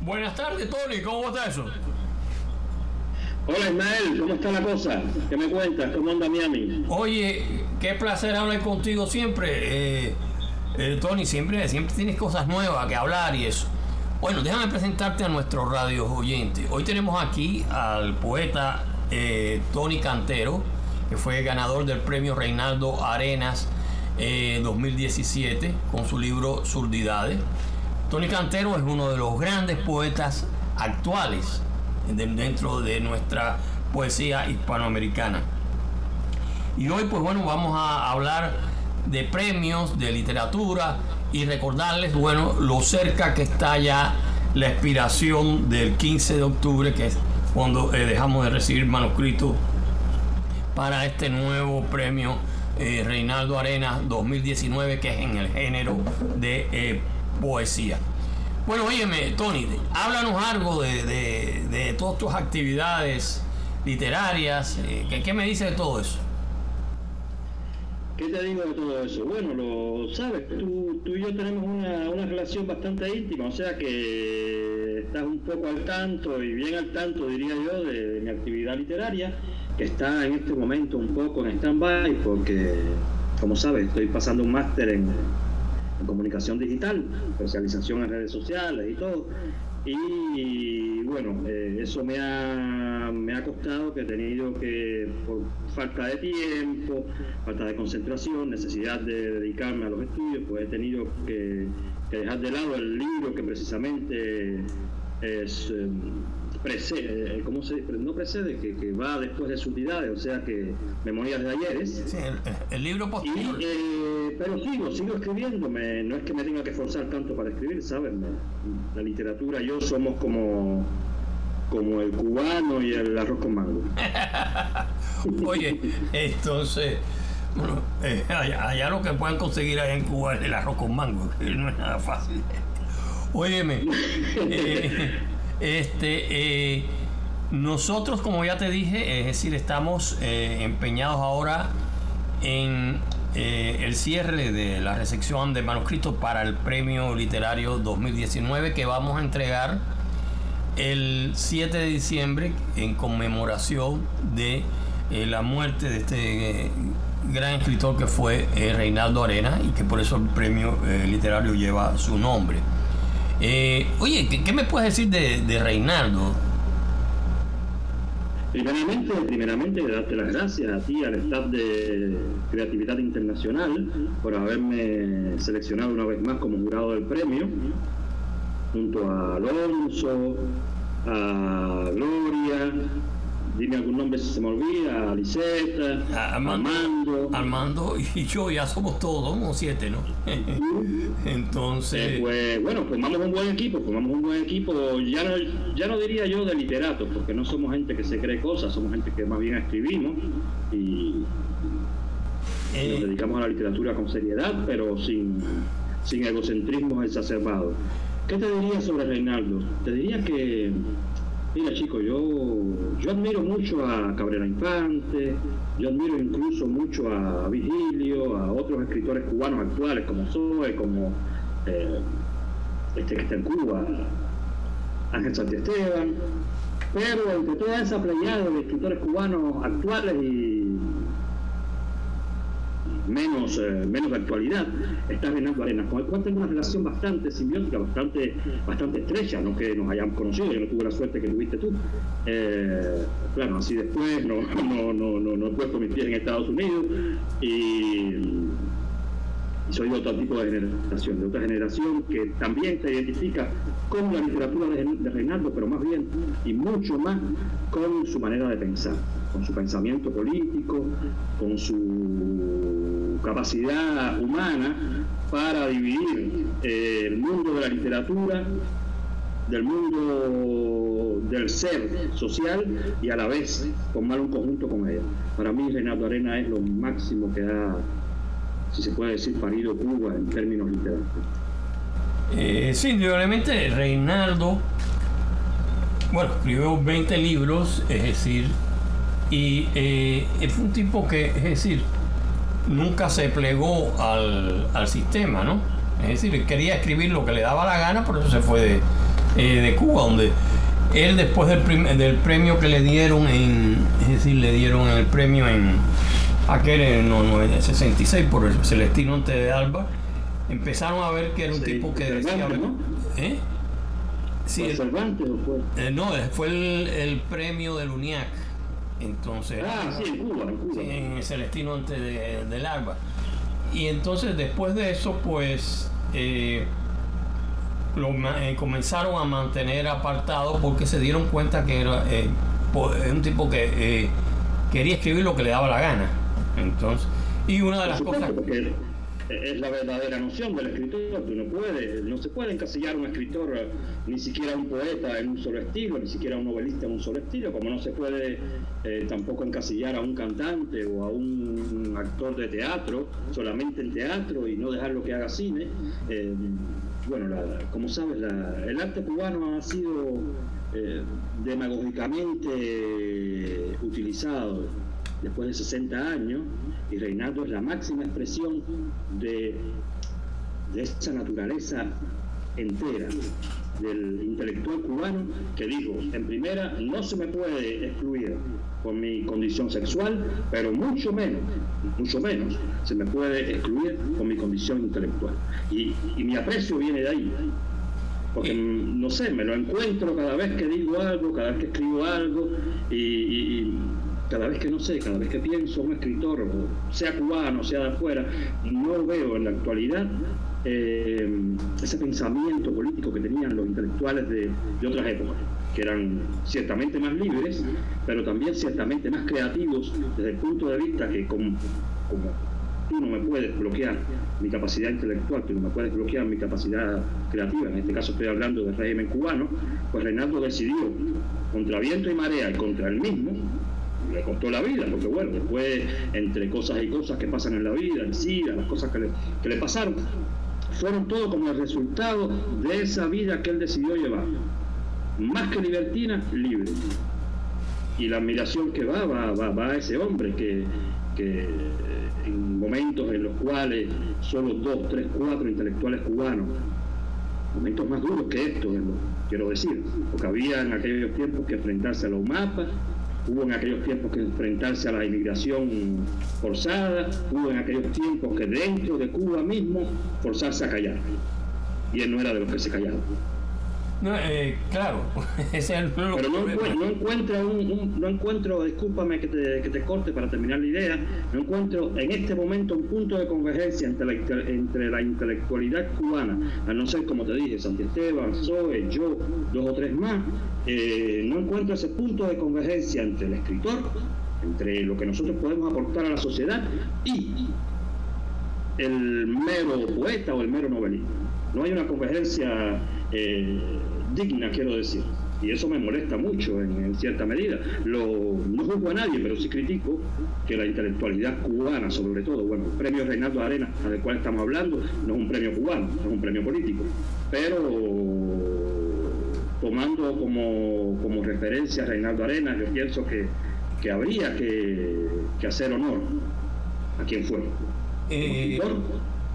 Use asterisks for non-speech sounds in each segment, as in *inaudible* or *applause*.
Buenas tardes, Tony. ¿Cómo está eso? Hola Ismael, ¿cómo está la cosa? ¿Qué me cuentas? ¿Cómo anda Miami? Oye, qué placer hablar contigo siempre. Eh, eh, Tony, siempre, siempre tienes cosas nuevas que hablar y eso. Bueno, déjame presentarte a nuestros radios oyentes. Hoy tenemos aquí al poeta eh, Tony Cantero, que fue ganador del premio Reinaldo Arenas 2017 con su libro Surdidades. Tony Cantero es uno de los grandes poetas actuales dentro de nuestra poesía hispanoamericana. Y hoy pues bueno, vamos a hablar de premios, de literatura y recordarles, bueno, lo cerca que está ya la expiración del 15 de octubre, que es cuando eh, dejamos de recibir manuscritos para este nuevo premio eh, Reinaldo Arena 2019, que es en el género de eh, poesía. Bueno, óyeme, Tony, háblanos algo de, todas tus actividades literarias. Eh, ¿qué, me dices de todo eso? ¿Qué te digo de todo eso? Bueno, lo sabes, tú, y yo tenemos una, relación bastante íntima, o sea que estás un poco al tanto y bien al tanto, diría yo, de, mi actividad literaria, que está en este momento un poco en stand-by porque, como sabes, estoy pasando un máster en comunicación digital, especialización en redes sociales y todo. Y bueno, eh, eso me ha, me ha costado que he tenido que, por falta de tiempo, falta de concentración, necesidad de dedicarme a los estudios, pues he tenido que, dejar de lado el libro que precisamente es... Em, precede, eh, ¿cómo se No precede, que, va después de sus o sea que Memorias de Ayeres. Sí, el, libro posterior. Eh, pero sigo, sigo escribiéndome, no es que me tenga que forzar tanto para escribir, ¿sabes? La literatura, yo somos como, como el cubano y el arroz con mango. *laughs* Oye, entonces... Bueno, eh, allá, lo que puedan conseguir allá en Cuba es el arroz con mango, que no es nada fácil. Óyeme, *laughs* eh, este, eh, nosotros, como ya te dije, es decir, estamos eh, empeñados ahora en eh, el cierre de la recepción de manuscritos para el Premio Literario 2019 que vamos a entregar el 7 de diciembre en conmemoración de la muerte de este gran escritor que fue Reinaldo Arena y que por eso el premio literario lleva su nombre. Eh, oye, ¿qué, me puedes decir de, Reinaldo? Primeramente, primeramente, darte las gracias a ti, al staff de Creatividad Internacional, por haberme seleccionado una vez más como jurado del premio, junto a Alonso, a Gloria, dime algún nombre si se me olvida, Liseta, Armando, Armando. y yo ya somos todos, somos siete, ¿no? *laughs* Entonces. Eh, pues bueno, formamos un buen equipo, formamos un buen equipo, ya no, ya no diría yo de literatos, porque no somos gente que se cree cosas, somos gente que más bien escribimos y, eh. nos dedicamos a la literatura con seriedad, pero sin, sin egocentrismo exacerbado. ¿Qué te diría sobre Reinaldo? Te diría que Mira chicos, yo, yo admiro mucho a Cabrera Infante, yo admiro incluso mucho a Vigilio, a otros escritores cubanos actuales como Zoe, como eh, este que está en Cuba, Ángel Santiesteban, pero entre toda esa playada de escritores cubanos actuales y menos, eh, menos de actualidad, está Reinaldo Arenas, con el cual tengo una relación bastante simbiótica, bastante, bastante estrecha, no que nos hayamos conocido, yo no tuve la suerte que tuviste tú. Eh, claro, así después no, no, no, no, he puesto mis pies en Estados Unidos y soy de otro tipo de generación, de otra generación que también se identifica con la literatura de, Reinaldo, pero más bien y mucho más con su manera de pensar, con su pensamiento político, con su capacidad humana para dividir eh, el mundo de la literatura del mundo del ser social y a la vez formar un conjunto con ella. Para mí Reinaldo Arena es lo máximo que ha si se puede decir, parido Cuba en términos literarios. Eh, sí, indudablemente Reinaldo, bueno, escribió 20 libros, es decir, y eh, fue un tipo que, es decir, nunca se plegó al, sistema, ¿no? Es decir, quería escribir lo que le daba la gana, por eso se fue eh, de Cuba, donde él después del, del premio que le dieron en, es decir, le dieron el premio en aquel en el 66 por el Celestino Ante de Alba, empezaron a ver que era un tipo que decía... ¿no? ¿Eh? Sí, el, Cervantes o fue? Eh, no, fue el, el, premio del UNIAC. Entonces, ah, sí, en Cuba, en Cuba. en el Celestino Ante de, del Alba. Y entonces después de eso, pues eh, lo, eh, comenzaron a mantener apartado porque se dieron cuenta que era eh, un tipo que quería escribir lo que le daba la gana. Entonces, y una de las cosas es la verdadera noción del escritor. Tú no puedes, no se puede encasillar un escritor, ni siquiera un poeta en un solo estilo, ni siquiera un novelista en un solo estilo, como no se puede eh, tampoco encasillar a un cantante o a un actor de teatro solamente en teatro y no dejarlo que haga cine. Eh, bueno, como sabes, el arte cubano ha sido eh, demagógicamente utilizado después de 60 años, y Reinaldo es la máxima expresión de, de esa naturaleza entera del intelectual cubano que dijo, en primera, no se me puede excluir por mi condición sexual, pero mucho menos, mucho menos se me puede excluir por mi condición intelectual. Y, mi aprecio viene de ahí, porque no sé, me lo encuentro cada vez que digo algo, cada vez que escribo algo, y cada vez que no sé, cada vez que pienso un escritor, sea cubano, sea de afuera, no veo en la actualidad eh, ese pensamiento político que tenían los intelectuales de, otras épocas, que eran ciertamente más libres, pero también ciertamente más creativos desde el punto de vista que como, como tú no me puedes bloquear mi capacidad intelectual, tú no me puedes bloquear mi capacidad creativa, en este caso estoy hablando del régimen cubano, pues Reinaldo decidió, contra viento y marea y contra el mismo, le costó la vida, porque bueno, después entre cosas y cosas que pasan en la vida, el SIDA, las cosas que le, pasaron, fueron todo como el resultado de esa vida que él decidió llevar. Más que libertina, libre. Y la admiración que va, va, va, a ese hombre que, que en momentos en los cuales solo dos, tres, cuatro intelectuales cubanos, momentos más duros que estos, quiero decir, porque había en aquellos tiempos que enfrentarse a los mapas, hubo en aquellos tiempos que enfrentarse a la inmigración forzada, hubo en aquellos tiempos que dentro de Cuba mismo forzarse a callar. Y él no era de los que se callaban. No, eh, claro, *laughs* ese es el Pero no, no, encuentro, un, no encuentro, discúlpame que te, que te, corte para terminar la idea, no encuentro en este momento un punto de convergencia entre la, entre la intelectualidad cubana, a no ser, como te dije, Esteban, Zoe, yo, dos o tres más, eh, no encuentro ese punto de convergencia entre el escritor, entre lo que nosotros podemos aportar a la sociedad y el mero poeta o el mero novelista. No hay una convergencia eh, digna, quiero decir. Y eso me molesta mucho en, cierta medida. Lo, no juzgo a nadie, pero sí critico que la intelectualidad cubana, sobre todo, bueno, el premio Reinaldo Arena, del cual estamos hablando, no es un premio cubano, es un premio político. Pero tomando como, como referencia a Reinaldo Arena, yo pienso que, que habría que, que, hacer honor a quien fue. Eh,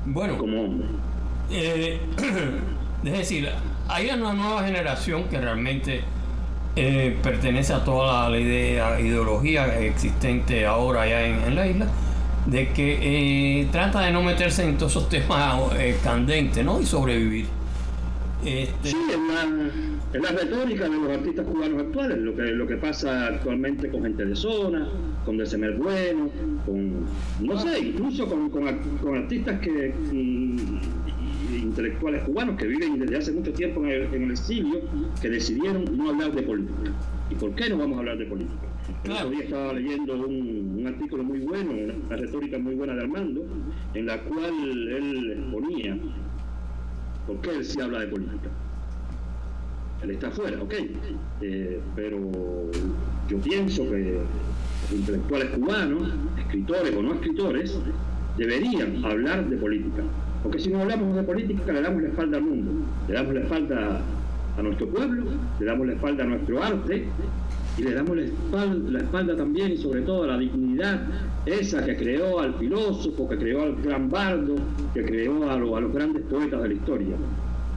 bueno, como hombre. Eh, *clears throat* es decir, hay una nueva generación que realmente eh, pertenece a toda la idea, ideología existente ahora ya en, la isla, de que eh, trata de no meterse en todos esos temas eh, candentes ¿no? y sobrevivir. Este... Sí, es la, retórica de los artistas cubanos actuales, lo que, lo que pasa actualmente con gente de zona, con Desemer Bueno, con, no sé, incluso con, con, artistas que... Intelectuales cubanos que viven desde hace mucho tiempo en el, exilio, que decidieron no hablar de política. ¿Y por qué no vamos a hablar de política? Otro día estaba leyendo un, artículo muy bueno, una, retórica muy buena de Armando, en la cual él exponía por qué él sí habla de política. Él está afuera, ok, eh, pero yo pienso que los intelectuales cubanos, escritores o no escritores, deberían hablar de política porque si no hablamos de política, le damos la espalda al mundo, le damos la espalda a nuestro pueblo, le damos la espalda a nuestro arte y le damos la espalda, también y sobre todo a la dignidad esa que creó al filósofo, que creó al gran bardo, que creó a, los grandes poetas de la historia.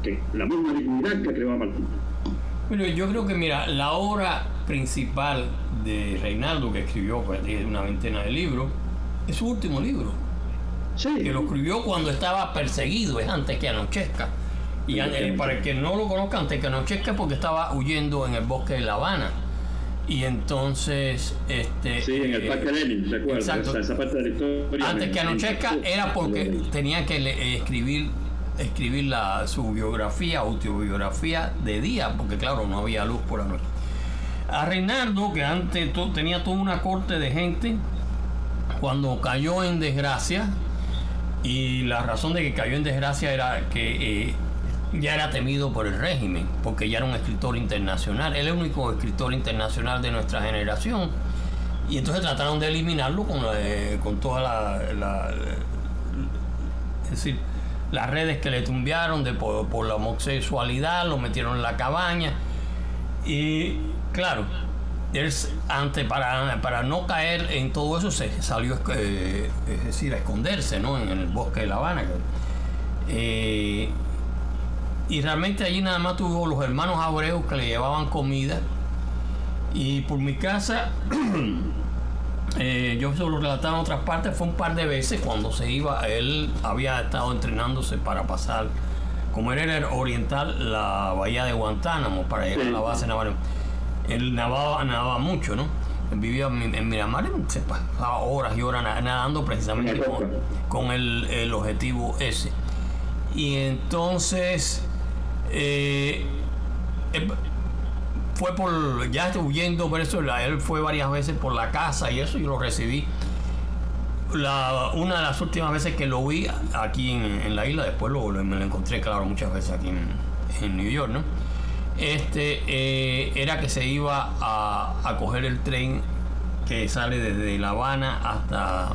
que la misma dignidad que creó a Martín. Bueno, yo creo que, mira, la obra principal de Reinaldo, que escribió pues, una veintena de libros, es su último libro. Sí. Que lo escribió cuando estaba perseguido, es antes que anochezca. Y eh, para el que no lo conozca, antes que anochezca, porque estaba huyendo en el bosque de La Habana. Y entonces, este. Sí, en el eh, Parque Lenin, recuerdo. exacto. Esa, esa parte de la historia. Antes me- que anochezca era porque tenía que le- eh, escribir escribir la, su biografía, autobiografía de día, porque claro, no había luz por la noche. A Reinaldo, que antes to- tenía toda una corte de gente, cuando cayó en desgracia, y la razón de que cayó en desgracia era que eh, ya era temido por el régimen, porque ya era un escritor internacional, él es el único escritor internacional de nuestra generación, y entonces trataron de eliminarlo con, la- con toda la, la- las redes que le tumbiaron de, por, por la homosexualidad, lo metieron en la cabaña, y claro, él s- ante, para, para no caer en todo eso se salió eh, es decir, a esconderse ¿no? en el bosque de La Habana. Eh, y realmente allí nada más tuvo los hermanos Abreu que le llevaban comida. Y por mi casa, *clears throat* eh, yo se lo relataba en otras partes, fue un par de veces cuando se iba, él había estado entrenándose para pasar, como él era oriental, la bahía de Guantánamo, para llegar a la base naval. Él nadaba, nadaba mucho, ¿no? Él vivía en, Miramar, se pasaba horas y horas na- nadando precisamente con, el, el objetivo ese. Y entonces, eh, fue por, ya huyendo por eso, él fue varias veces por la casa y eso, yo lo recibí. La, una de las últimas veces que lo vi aquí en, en la isla, después lo, lo- me lo encontré, claro, muchas veces aquí en, en New York, ¿no? Este eh, era que se iba a, a coger el tren que sale desde La Habana hasta,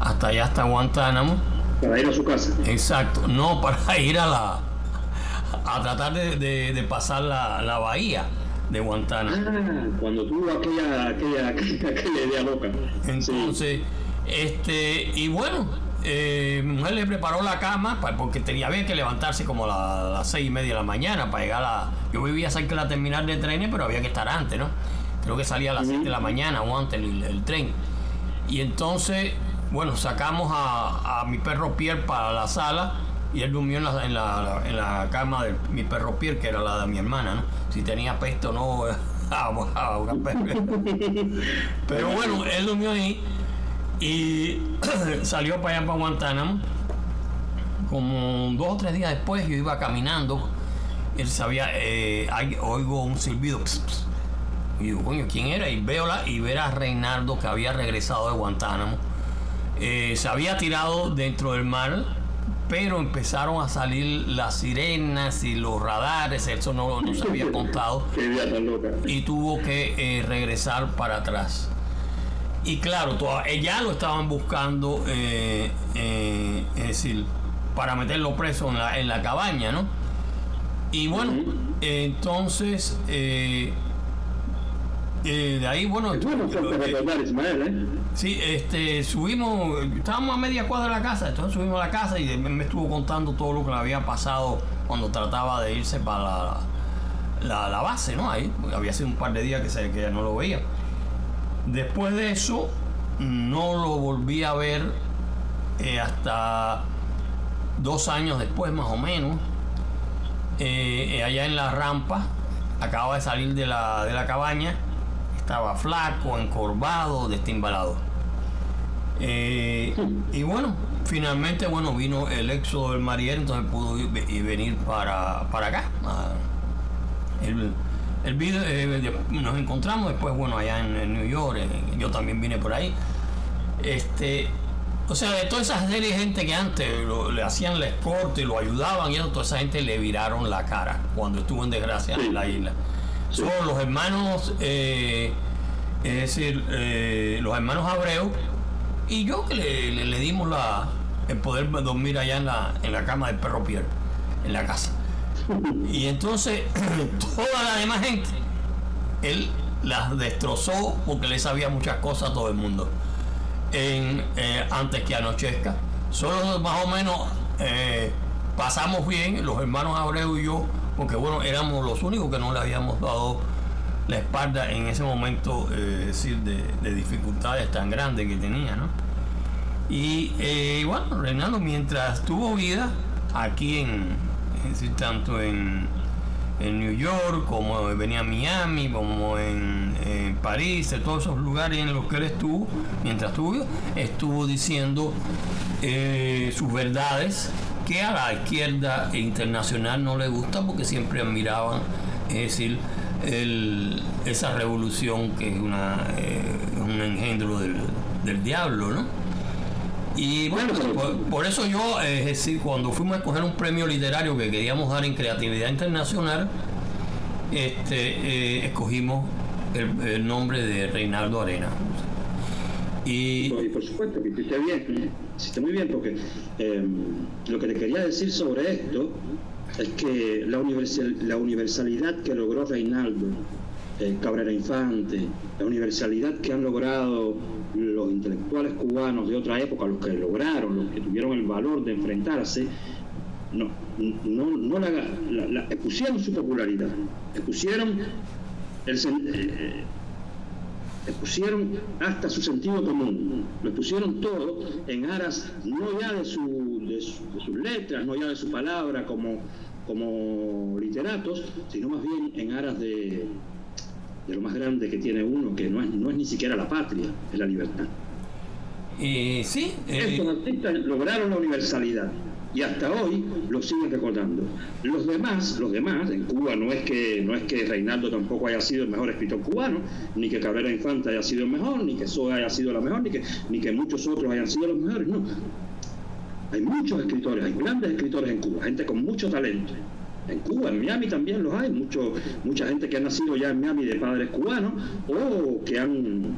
hasta allá, hasta Guantánamo. Para ir a su casa. Exacto, no *laughs* para ir a la a tratar de, de- de pasar la, la bahía de Guantánamo. Ah, cuando tuvo aquella, aquella, *laughs* aquella idea loca. Sí. Entonces, este, y bueno, eh, mi mujer le preparó la cama porque tenía había que levantarse como a la- las seis y media de la mañana para llegar a. Yo vivía cerca de la terminal de trenes, pero había que estar antes, ¿no? Creo que salía a las 7 de la mañana o antes el, el tren. Y entonces, bueno, sacamos a, a mi perro Pierre para la sala y él durmió en la, en la, en la cama de mi perro Pierre, que era la de mi hermana, ¿no? Si tenía peste o no, *laughs* *laughs* pero bueno, él durmió ahí y *clears throat* salió para allá, para Guantánamo. Como dos o tres días después, yo iba caminando. Él sabía, eh, oigo un silbido. y digo, coño, ¿quién era? Y veo la, y ver a Reinaldo que había regresado de Guantánamo. Eh, se había tirado dentro del mar, pero empezaron a salir las sirenas y los radares. Eso no, no se había *laughs* contado y tuvo que eh, regresar para atrás. Y claro, toda- eh, ya lo estaban buscando, eh, eh, es decir, para meterlo preso en la, en la cabaña, ¿no? Y bueno, entonces, eh, de ahí, bueno, Es bueno recordar, Ismael, ¿eh? Sí, este, subimos, estábamos a media cuadra de la casa, entonces subimos a la casa y me estuvo contando todo lo que le había pasado cuando trataba de irse para la, la, la base, ¿no? Ahí, había sido un par de días que, se, que ya no lo veía. Después de eso, no lo volví a ver eh, hasta dos años después, más o menos, eh, eh, allá en la rampa, acababa de salir de la, de la cabaña, estaba flaco, encorvado, destimbalado. Y bueno, finalmente bueno vino el éxodo del Mariel, entonces pudo venir para, para acá. El, el video, eh, nos encontramos después, bueno, allá en, en New York, eh, yo también vine por ahí. Este, o sea, de toda esa serie de gente que antes lo- le hacían la escorte y lo ayudaban y eso, toda esa gente le viraron la cara cuando estuvo en desgracia Sí. en la isla. Sí. Son los hermanos, eh, es decir, eh, los hermanos Abreu y yo que le, le- le dimos la, el poder dormir allá en la, en la cama del perro Pierre, en la casa. Y entonces *clears throat* toda la demás gente, él las destrozó porque le sabía muchas cosas a todo el mundo. En, eh, antes que anochezca. Solo más o menos eh, pasamos bien, los hermanos Abreu y yo, porque bueno, éramos los únicos que no le habíamos dado la espalda en ese momento, eh, decir, de, dificultades tan grandes que tenía, ¿no? Y bueno, Reinaldo, mientras tuvo vida aquí en, decir, tanto en, en New York, como venía a Miami, como en, París, en todos esos lugares en los que él estuvo, mientras estuvo, estuvo diciendo eh, sus verdades que a la izquierda internacional no le gusta porque siempre admiraban, es decir, esa revolución que es una, eh, un engendro del, del diablo, ¿no? Y bueno, por, eso yo, es decir, cuando fuimos a escoger un premio literario que queríamos dar en creatividad internacional, este, eh, escogimos el, nombre de Reinaldo Arena. Y, por supuesto que hiciste bien, hiciste muy bien, porque em, lo que te quería decir sobre esto es que la, la universalidad que logró Reinaldo eh, Cabrera Infante, la universalidad que han logrado los intelectuales cubanos de otra época, los que lograron, los que tuvieron el valor de enfrentarse, no, no, no la, expusieron su popularidad, expusieron, el, eh, expusieron hasta su sentido común, lo expusieron todo en aras no ya de, su, de, sus letras, no ya de su palabra como, como literatos, sino más bien en aras de, de lo más grande que tiene uno, que no es, no es ni siquiera la patria, es la libertad. y sí. Eh, Estos artistas lograron la universalidad y hasta hoy lo siguen recordando. Los demás, los demás, en Cuba no es que no es que Reinaldo tampoco haya sido el mejor escritor cubano, ni que Cabrera Infante haya sido el mejor, ni que Soa haya sido la mejor, ni que, ni que muchos otros hayan sido los mejores, no. Hay muchos escritores, hay grandes escritores en Cuba, gente con mucho talento en Cuba, en Miami también los hay, mucho, mucha gente que ha nacido ya en Miami de padres cubanos o que han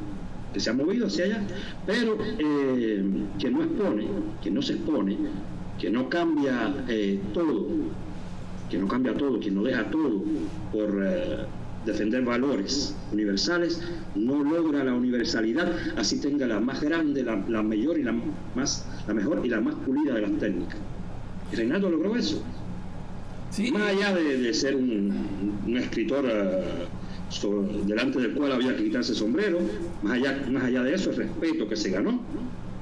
que se han movido hacia allá, pero eh, que no expone, que no se expone, que no cambia eh, todo, que no cambia todo, que no deja todo por eh, defender valores universales, no logra la universalidad, así tenga la más grande, la, la mayor y la más, la mejor y la más pulida de las técnicas. Y Reinaldo logró eso. Más allá de, ser un, escritor eh, delante del cual había que quitarse sombrero, más allá, más allá de eso, el respeto que se ganó,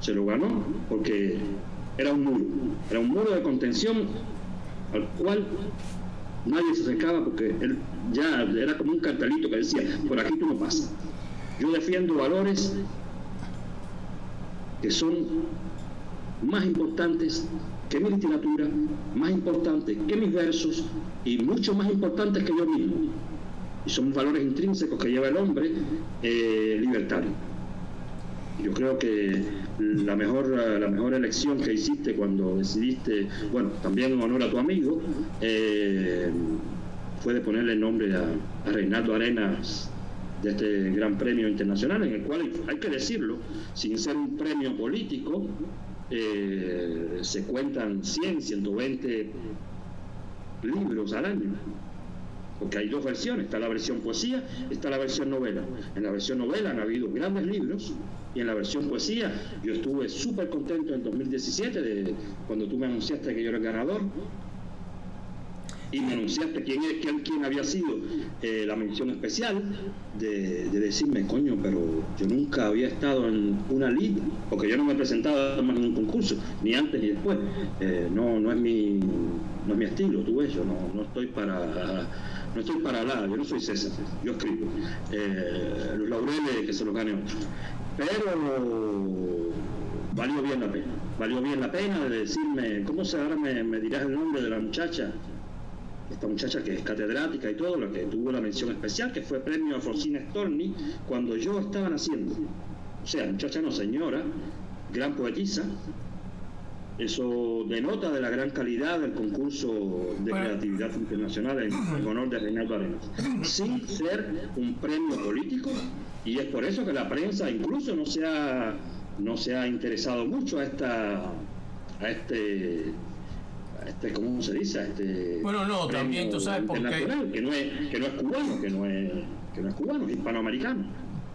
se lo ganó porque era un muro, era un muro de contención al cual nadie se acercaba porque él ya era como un cartelito que decía, por aquí tú no pasas. Yo defiendo valores que son más importantes que mi literatura, más importante que mis versos y mucho más importantes que yo mismo. Y son valores intrínsecos que lleva el hombre eh, libertario. Yo creo que la mejor, la mejor elección que hiciste cuando decidiste, bueno, también en honor a tu amigo, eh, fue de ponerle el nombre a, a Reinaldo Arenas de este gran premio internacional, en el cual hay que decirlo, sin ser un premio político, eh, se cuentan 100, 120 libros al año. Porque hay dos versiones, está la versión poesía, está la versión novela. En la versión novela han habido grandes libros y en la versión poesía yo estuve súper contento en 2017 de, cuando tú me anunciaste que yo era el ganador y me anunciaste quién, quién, había sido eh, la mención especial de, decirme, coño, pero yo nunca había estado en una liga, porque yo no me he presentado más en un concurso, ni antes ni después. Eh, no, no es mi no es mi estilo, tú ves, yo no, no estoy para no estoy para nada, yo no soy César, yo escribo. Eh, los laureles que se los gane otro. Pero valió bien la pena, valió bien la pena de decirme, ¿cómo se ahora me dirás el nombre de la muchacha? Esta muchacha que es catedrática y todo, la que tuvo la mención especial, que fue premio a Forcina Storni cuando yo estaba naciendo. O sea, muchacha no señora, gran poetisa. Eso denota de la gran calidad del concurso de creatividad internacional en, honor de Reinaldo Arenas, sin ser un premio político, y es por eso que la prensa incluso no se ha, no se ha interesado mucho a esta a este este, ¿cómo se dice? Este bueno, no, también tú sabes por qué. Que no, es, que no es cubano, que no es, que no es cubano, es hispanoamericano.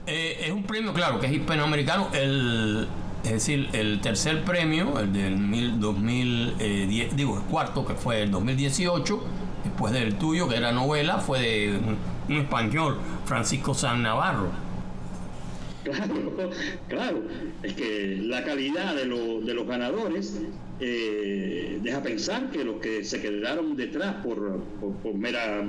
Eh, es un premio, claro, que es hispanoamericano. El, Es decir, el tercer premio, el del 2010, digo, el cuarto, que fue el 2018, después del tuyo, que era novela, fue de un, español, Francisco San Navarro. Claro, *laughs* claro. Es que la calidad de, de los ganadores eh, deja pensar que los que se quedaron detrás por, por mera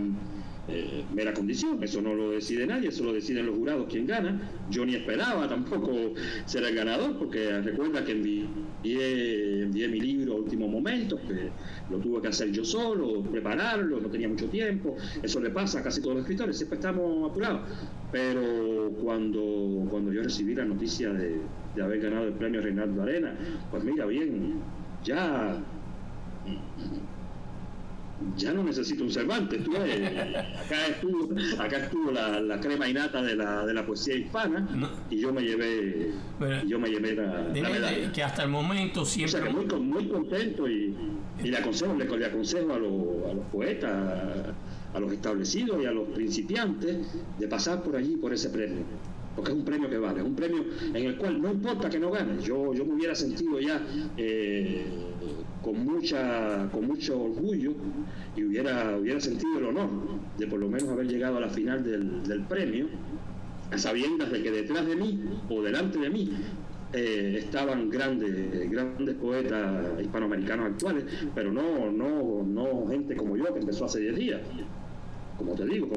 eh, mera condición, eso no lo decide nadie, eso lo deciden los jurados quien gana. Yo ni esperaba tampoco ser el ganador, porque recuerda que envié, envié mi libro a último momento, que lo tuve que hacer yo solo, prepararlo, no tenía mucho tiempo, eso le pasa a casi todos los escritores, siempre estamos apurados. Pero cuando, cuando yo recibí la noticia de, de haber ganado el premio Reinaldo Arena, pues mira, bien, ya ya no necesito un Cervantes. acá estuvo, acá estuvo la, la, crema innata de la, de la poesía hispana y yo me llevé, yo me llevé la, medalla. Que hasta el momento siempre. O sea, que muy, muy contento y, y le aconsejo, le, le aconsejo a, a los poetas, a, los establecidos y a los principiantes de pasar por allí por ese premio porque es un premio que vale, es un premio en el cual no importa que no gane, yo, yo me hubiera sentido ya eh, con mucha con mucho orgullo y hubiera hubiera sentido el honor de por lo menos haber llegado a la final del, premio a sabiendas de que detrás de mí o delante de mí eh, estaban grandes grandes poetas hispanoamericanos actuales pero no no no gente como yo que empezó hace 10 días como te digo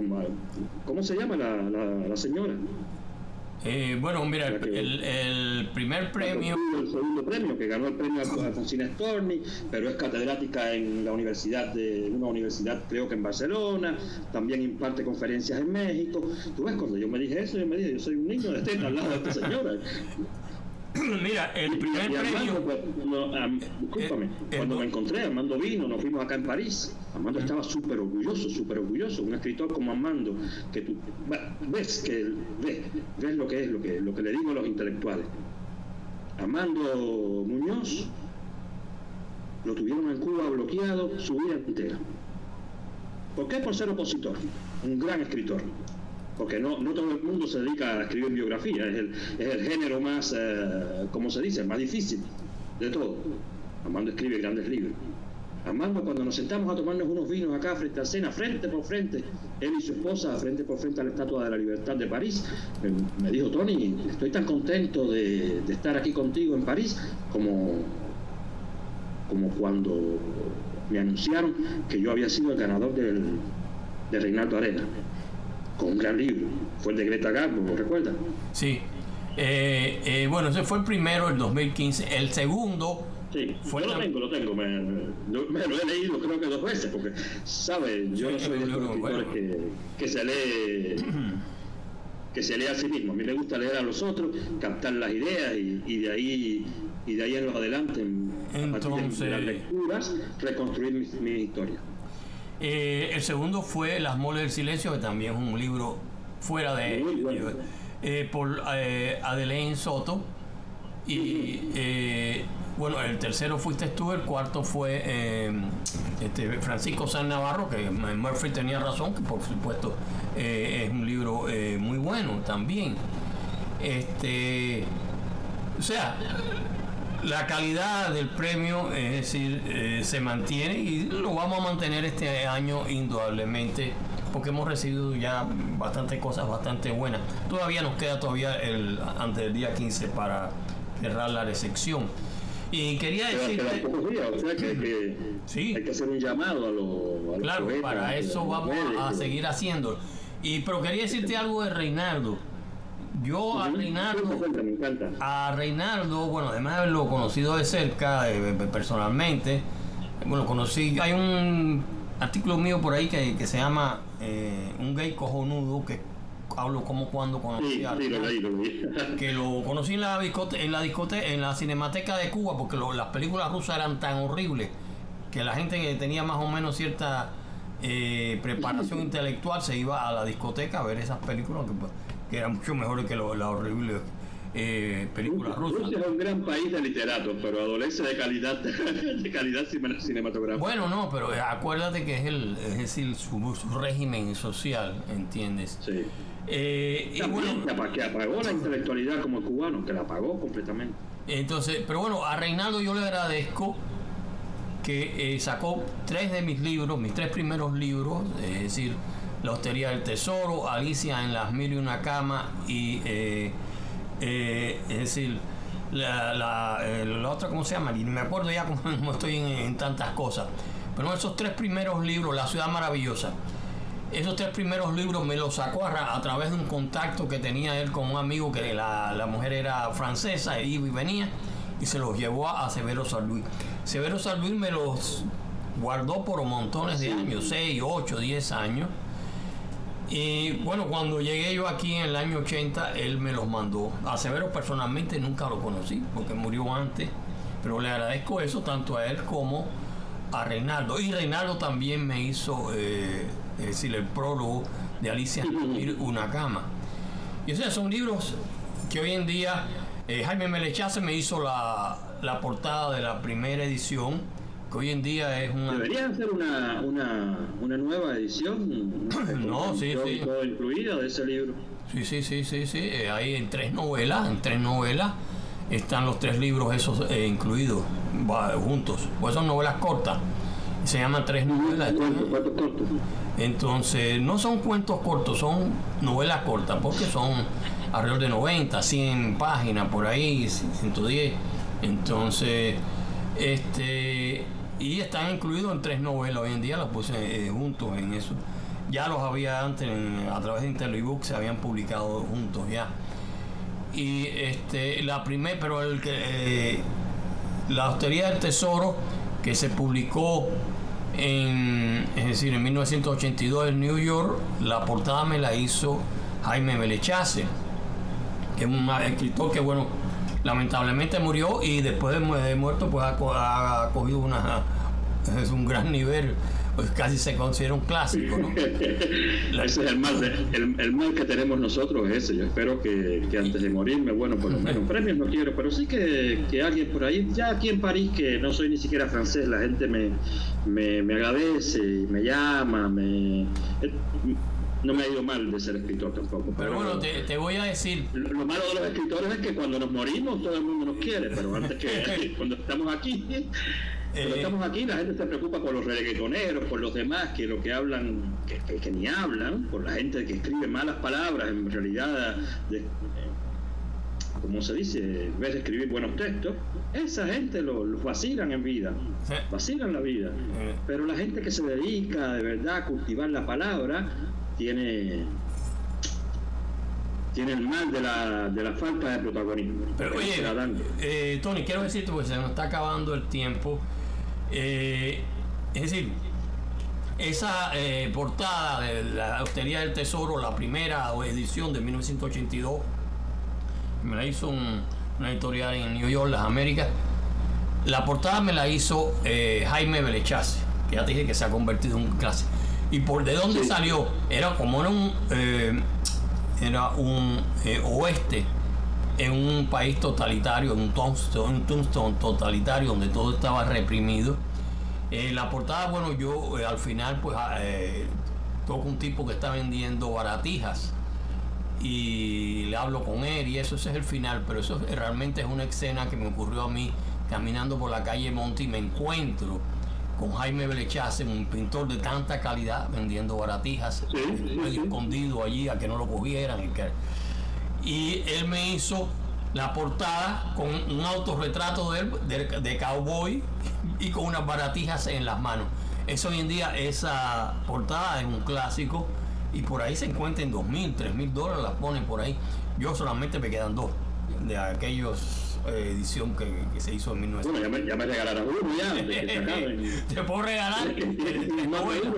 ¿cómo, se llama la, la señora? Eh, bueno, mira, el, primer premio... El segundo premio, que ganó el premio Alfonsina Storni, pero es catedrática en la universidad de una universidad, creo que en Barcelona, también imparte conferencias en México. Tú ves, cuando yo me dije eso, yo me dije, yo soy un niño de teta al lado de esta señora. *clears throat* Mira, el primer premio. Pues, discúlpame, eh, cuando me encontré, Armando vino, nos fuimos acá en París. Armando estaba súper orgulloso, súper orgulloso. Un escritor como Armando, que tú ves que ves, ves lo que es, lo que, lo que le digo a los intelectuales. Armando Muñoz lo tuvieron en Cuba bloqueado su vida entera. ¿Por qué? Por ser opositor, un gran escritor porque no, todo el mundo se dedica a escribir biografía, es el, es el género más, eh, como se dice, más difícil de todo. Armando escribe grandes libros. Armando, cuando nos sentamos a tomarnos unos vinos acá frente a cena, frente por frente, él y su esposa, frente por frente a la Estatua de la Libertad de París, me dijo, Tony, estoy tan contento de, estar aquí contigo en París como, como cuando me anunciaron que yo había sido el ganador del, de Reinaldo Arena con un gran libro. Fue el de Greta Garbo, ¿recuerdas? Sí. Eh, eh, bueno, ese fue el primero, el 2015. El segundo. Sí, fue yo lo tengo, lo tengo. Me, lo he leído creo que dos veces, porque, ¿sabes? Yo no soy de los escritores que, que se lee. *clears throat* que se lee a sí mismo. A mí me gusta leer a los otros, captar las ideas y, y de ahí y de ahí en los adelante, Entonces, de las lecturas, reconstruir mi, mi historia. Eh, el segundo fue Las Moles del Silencio, que también es un libro fuera de... Eh, por eh, Adelaine Soto. Y bueno, el tercero fuiste tú, el cuarto fue este, Francisco San Navarro, que Murphy tenía razón, que por supuesto es un libro muy bueno también. Este, o sea, la calidad del premio, es decir, eh, se mantiene y lo vamos a mantener este año indudablemente porque hemos recibido ya bastantes cosas bastante buenas. Todavía nos queda todavía el antes del día 15 para cerrar la recepción. Y quería decir que, sí. hay que hacer un llamado a los, Claro, para eso vamos a, seguir haciendo. Y pero quería decirte algo de Reinaldo. Yo a Reinaldo, a Reinaldo, bueno, además de haberlo conocido de cerca, eh, personalmente, bueno, conocí, hay un artículo mío por ahí que, que se llama eh, Un gay cojonudo, que hablo como cuando conocí a que lo conocí en la en la discoteca, en la cinemateca de Cuba, porque las películas rusas eran tan horribles que la gente que tenía más o menos cierta eh, preparación *laughs* intelectual se iba a la discoteca a ver esas películas que pues, que era mucho mejor que lo, la horrible eh, película rusa. Rusia es un gran país de literatos, pero adolece de calidad *laughs* de calidad cinematográfica. Bueno, no, pero acuérdate que es el es decir su, régimen social, ¿entiendes? Sí. Eh, y bueno, que apagó la intelectualidad como el cubano, que la apagó completamente. Entonces, pero bueno, a Reinaldo yo le agradezco que eh, sacó tres de mis libros, mis tres primeros libros, es decir, La Hostería del Tesoro, Alicia en las Mil y una Cama y, eh, eh, es decir, la, la, otra, ¿cómo se llama? Y me acuerdo ya *laughs* cómo estoy en, tantas cosas. Pero esos tres primeros libros, La Ciudad Maravillosa, esos tres primeros libros me los sacó a, través de un contacto que tenía él con un amigo que la, la mujer era francesa, iba y venía, y se los llevó a Severo San Luis. Severo San Luis me los guardó por montones de años, 6, 8, 10 años. Y bueno, cuando llegué yo aquí en el año 80, él me los mandó. A Severo personalmente nunca lo conocí, porque murió antes, pero le agradezco eso tanto a él como a Reinaldo. Y Reinaldo también me hizo, eh, es decir, el prólogo de Alicia *laughs* una cama. Y o sea, son libros que hoy en día eh, Jaime Melechace me hizo la, la, portada de la primera edición, que hoy en día es una... ¿Debería hacer una, una, una nueva edición? *clears throat* no, sí, sí. Todo incluida de ese libro. Sí, sí, sí, sí, sí. Eh, hay en tres novelas, en tres novelas están los tres libros esos eh, incluidos juntos. Pues son novelas cortas. Se llaman tres novelas. Entonces, no son cuentos cortos, son novelas cortas, porque son alrededor de 90, 100 páginas por ahí, 110. Entonces, este, y están incluidos en tres novelas. Hoy en día las puse eh, juntos en eso. Ya los había antes a través de Interlibook, se habían publicado juntos ya. Y este, la primera, pero el que eh, la Hostería del Tesoro, que se publicó en, es decir, en 1982 en New York, la portada me la hizo Jaime Melechace que es un escritor que, bueno, lamentablemente murió y después de, muerto, pues ha, cogido una, *laughs* un gran nivel pues casi se considera un clásico, ¿no? *laughs* ese es el mal, que tenemos nosotros, ese. Yo espero que, antes de morirme, bueno, por lo menos premios no quiero, pero sí que, alguien por ahí, ya aquí en París, que no soy ni siquiera francés, la gente me, me, me agradece, me llama, me no me ha ido mal de ser escritor tampoco. Pero, bueno, te, voy a decir. Lo, malo de los escritores es que cuando nos morimos todo el mundo nos quiere, pero antes que *laughs* cuando estamos aquí, cuando eh, estamos aquí la gente se preocupa por los reggaetoneros, por los demás que lo que hablan, que, ni hablan, por la gente que escribe malas palabras, en realidad, de, como se dice, en vez de escribir buenos textos, esa gente los vacilan en vida, vacilan la vida. Eh. Pero la gente que se dedica de verdad a cultivar la palabra, tiene tiene el mal de la, de la falta de protagonismo. Pero oye, eh, Tony, quiero decirte, porque se nos está acabando el tiempo. Eh, es decir, esa eh, portada de la Hostería del Tesoro, la primera edición de 1982, me la hizo una editorial en New York, las Américas. La portada me la hizo Jaime Belechace, que ya te dije que se ha convertido en un clásico. ¿Y por de dónde salió? Era como era un, eh, era un eh, oeste en un país totalitario, en un Tombstone, totalitario donde todo estaba reprimido. Eh, la portada, bueno, yo al final pues ah, toco un tipo que está vendiendo baratijas y le hablo con él y eso, ese es el final, pero eso realmente es una escena que me ocurrió a mí caminando por la calle Monte y me encuentro con Jaime Belechace, un pintor de tanta calidad, vendiendo baratijas, escondido allí a que no lo cogieran. Y, él me hizo la portada con un autorretrato de él, de, cowboy, y con unas baratijas en las manos. Eso hoy en día, esa portada es un clásico y por ahí se encuentra en dos mil, tres mil dólares, las ponen por ahí. Yo solamente me quedan dos de aquellos edición que, se hizo en 1900. Bueno, ya me, ya me regalarás uno ya. *laughs* Te puedo regalar *laughs* tres novelas.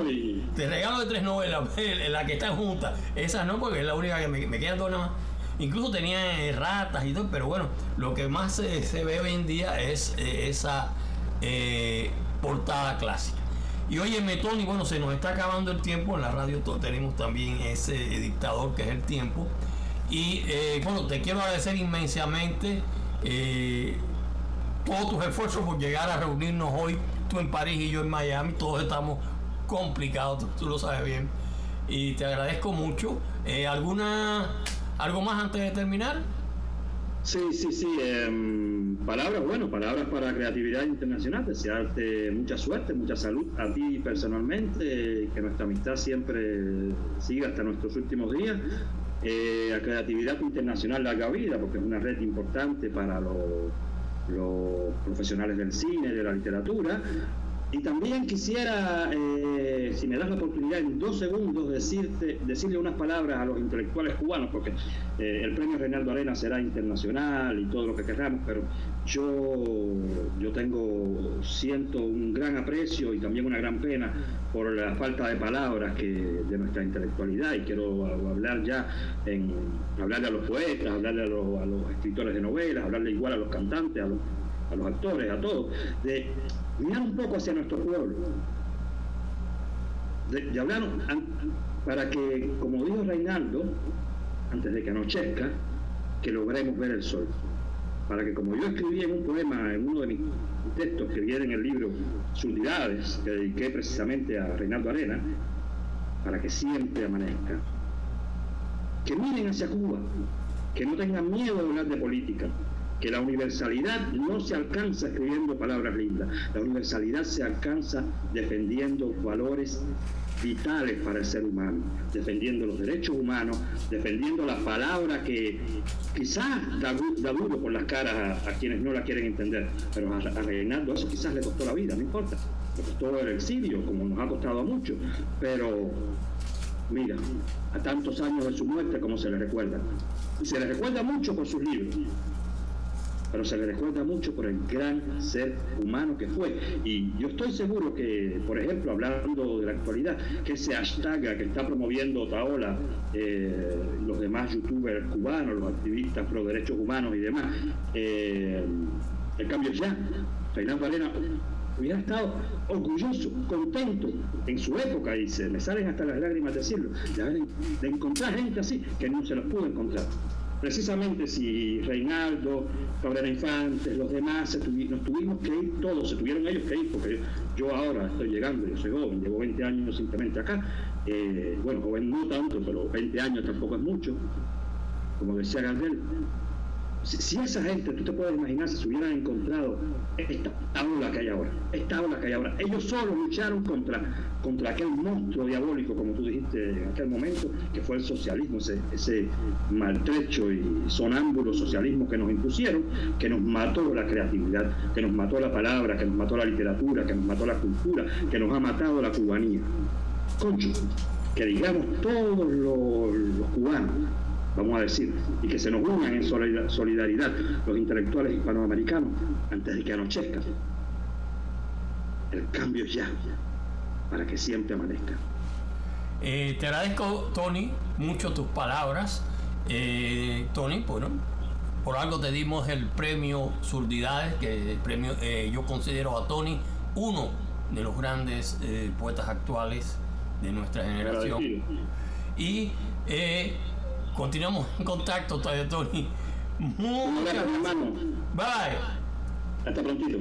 Te regalo de tres novelas, *laughs* la que está junta. Esa no, porque es la única que me, me quedan dos nada más. Incluso tenía eh, ratas y todo, pero bueno, lo que más se, ve hoy en día es eh, esa portada clásica. Y oye, Tony, bueno, se nos está acabando el tiempo. En la radio tenemos también ese dictador que es el tiempo. Y bueno, te quiero agradecer inmensamente eh, todos tus esfuerzos por llegar a reunirnos hoy, tú en París y yo en Miami, todos estamos complicados, tú, lo sabes bien. Y te agradezco mucho. Eh, ¿Alguna algo más antes de terminar? Sí, sí, sí. Em, palabras, bueno, palabras para creatividad internacional. Desearte mucha suerte, mucha salud a ti personalmente, que nuestra amistad siempre siga hasta nuestros últimos días. Eh, a creatividad internacional larga vida, porque es una red importante para los, los profesionales del cine, de la literatura, y también quisiera, eh, si me das la oportunidad en dos segundos, decirte, decirle unas palabras a los intelectuales cubanos, porque eh, el premio Reinaldo Arena será internacional y todo lo que queramos, pero yo, yo tengo, siento un gran aprecio y también una gran pena por la falta de palabras que, de nuestra intelectualidad. Y quiero hablar ya en hablarle a los poetas, hablarle a los, a los escritores de novelas, hablarle igual a los cantantes, a los, a los actores, a todos, de mirar un poco hacia nuestro pueblo, de, hablar para que, como dijo Reinaldo, antes de que anochezca, que logremos ver el sol. Para que, como yo escribí en un poema, en uno de mis textos que viene en el libro Surdidades, que dediqué precisamente a Reinaldo Arena, para que siempre amanezca. Que miren hacia Cuba, que no tengan miedo de hablar de política, que la universalidad no se alcanza escribiendo palabras lindas, la universalidad se alcanza defendiendo valores vitales para el ser humano, defendiendo los derechos humanos, defendiendo la palabra que quizás da, duro por las caras a, quienes no la quieren entender, pero a, a, Reinaldo eso quizás le costó la vida, no importa, le costó el exilio, como nos ha costado a muchos, pero mira, a tantos años de su muerte como se le recuerda, y se le recuerda mucho por sus libros, pero se le recuerda mucho por el gran ser humano que fue. Y yo estoy seguro que, por ejemplo, hablando de la actualidad, que ese hashtag que está promoviendo Taola, eh, los demás youtubers cubanos, los activistas pro derechos humanos y demás, eh, el cambio ya, Reinaldo Arena hubiera estado orgulloso, contento en su época, y se me salen hasta las lágrimas decirlo, de, de encontrar gente así que no se los pudo encontrar precisamente si Reinaldo, Cabrera Infante, los demás, nos tuvimos que ir todos, se tuvieron ellos que ir, porque yo ahora estoy llegando, yo soy joven, llevo 20 años simplemente acá, eh, bueno, joven no tanto, pero 20 años tampoco es mucho, como decía Gardel, si, esa gente, tú te puedes imaginar, si se hubieran encontrado esta ola que hay ahora, esta ola que hay ahora, ellos solo lucharon contra, contra aquel monstruo diabólico, como tú dijiste en aquel momento, que fue el socialismo, ese, ese maltrecho y sonámbulo socialismo que nos impusieron, que nos mató la creatividad, que nos mató la palabra, que nos mató la literatura, que nos mató la cultura, que nos ha matado la cubanía. Concho, que digamos todos los cubanos, vamos a decir, y que se nos unan en solidaridad los intelectuales hispanoamericanos antes de que anochezca. El cambio ya, para que siempre amanezca. Eh, te agradezco, Tony, mucho tus palabras. Eh, Tony, bueno, por algo te dimos el premio Surdidades, que el premio eh, yo considero a Tony uno de los grandes poetas actuales de nuestra generación. Y Continuamos en contacto Tony. Muchas gracias, hermano. Bye. Hasta prontito.